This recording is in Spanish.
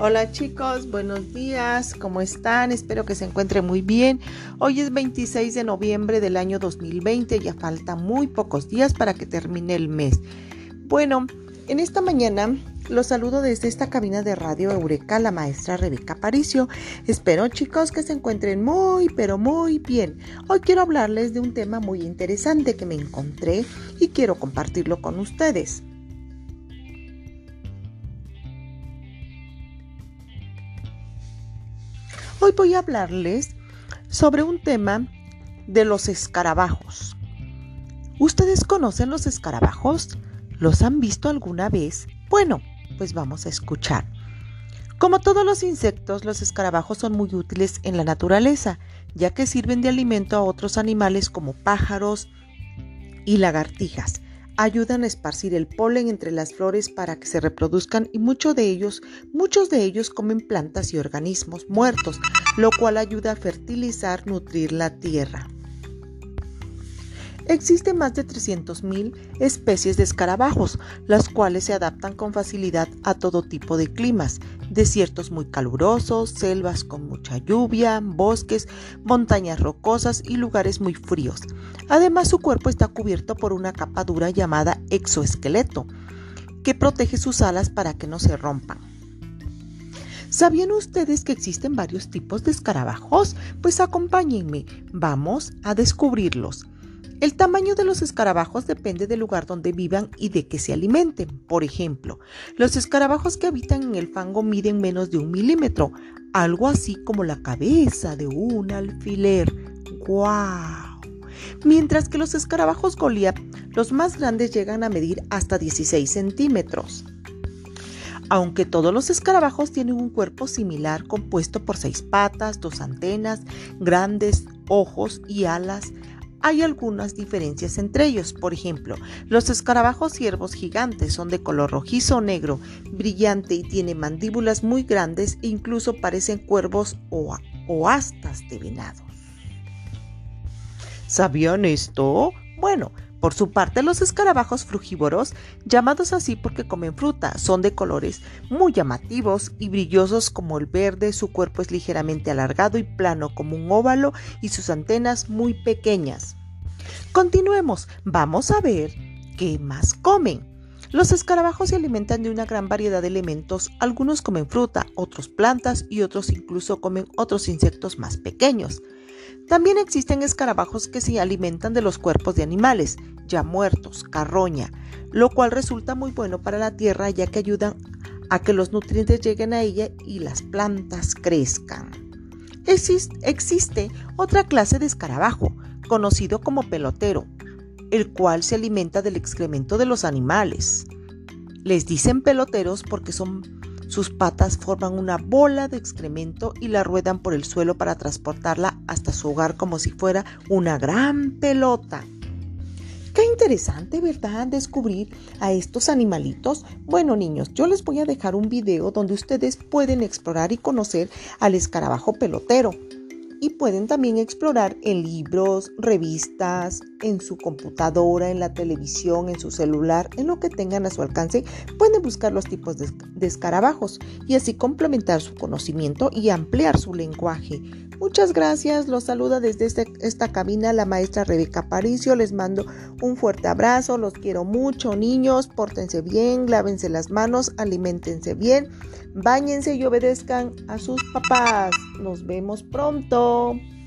Hola chicos, buenos días, ¿cómo están? Espero que se encuentren muy bien. Hoy es 26 de noviembre del año 2020, ya faltan muy pocos días para que termine el mes. Bueno, en esta mañana los saludo desde esta cabina de radio Eureka, la maestra Rebeca Paricio. Espero chicos que se encuentren muy, pero muy bien. Hoy quiero hablarles de un tema muy interesante que me encontré y quiero compartirlo con ustedes. Hoy voy a hablarles sobre un tema de los escarabajos. ¿Ustedes conocen los escarabajos? ¿Los han visto alguna vez? Bueno, pues vamos a escuchar. Como todos los insectos, los escarabajos son muy útiles en la naturaleza, ya que sirven de alimento a otros animales como pájaros y lagartijas ayudan a esparcir el polen entre las flores para que se reproduzcan y muchos de ellos, muchos de ellos comen plantas y organismos muertos, lo cual ayuda a fertilizar, nutrir la tierra. Existen más de 300.000 especies de escarabajos, las cuales se adaptan con facilidad a todo tipo de climas, desiertos muy calurosos, selvas con mucha lluvia, bosques, montañas rocosas y lugares muy fríos. Además, su cuerpo está cubierto por una capa dura llamada exoesqueleto, que protege sus alas para que no se rompan. ¿Sabían ustedes que existen varios tipos de escarabajos? Pues acompáñenme, vamos a descubrirlos. El tamaño de los escarabajos depende del lugar donde vivan y de qué se alimenten. Por ejemplo, los escarabajos que habitan en el fango miden menos de un milímetro, algo así como la cabeza de un alfiler. ¡Guau! Mientras que los escarabajos Goliath, los más grandes llegan a medir hasta 16 centímetros. Aunque todos los escarabajos tienen un cuerpo similar compuesto por seis patas, dos antenas, grandes ojos y alas, hay algunas diferencias entre ellos. Por ejemplo, los escarabajos ciervos gigantes son de color rojizo o negro, brillante y tienen mandíbulas muy grandes e incluso parecen cuervos o, o astas de venado. ¿Sabían esto? Bueno, por su parte, los escarabajos frugívoros, llamados así porque comen fruta, son de colores muy llamativos y brillosos como el verde, su cuerpo es ligeramente alargado y plano como un óvalo y sus antenas muy pequeñas. Continuemos, vamos a ver qué más comen. Los escarabajos se alimentan de una gran variedad de elementos, algunos comen fruta, otros plantas y otros incluso comen otros insectos más pequeños. También existen escarabajos que se alimentan de los cuerpos de animales ya muertos, carroña, lo cual resulta muy bueno para la tierra ya que ayudan a que los nutrientes lleguen a ella y las plantas crezcan. existe otra clase de escarabajo, conocido como pelotero, el cual se alimenta del excremento de los animales. Les dicen peloteros porque son sus patas forman una bola de excremento y la ruedan por el suelo para transportarla hasta su hogar como si fuera una gran pelota. Qué interesante, ¿verdad? Descubrir a estos animalitos. Bueno, niños, yo les voy a dejar un video donde ustedes pueden explorar y conocer al escarabajo pelotero y pueden también explorar en libros, revistas, en su computadora, en la televisión, en su celular, en lo que tengan a su alcance. Pueden buscar los tipos de, escarabajos y así complementar su conocimiento y ampliar su lenguaje. Muchas gracias, los saluda desde este, esta cabina la maestra Rebeca Paricio. Les mando un fuerte abrazo, los quiero mucho, niños, pórtense bien, lávense las manos, alimentense bien. Báñense y obedezcan a sus papás. Nos vemos pronto. Oh.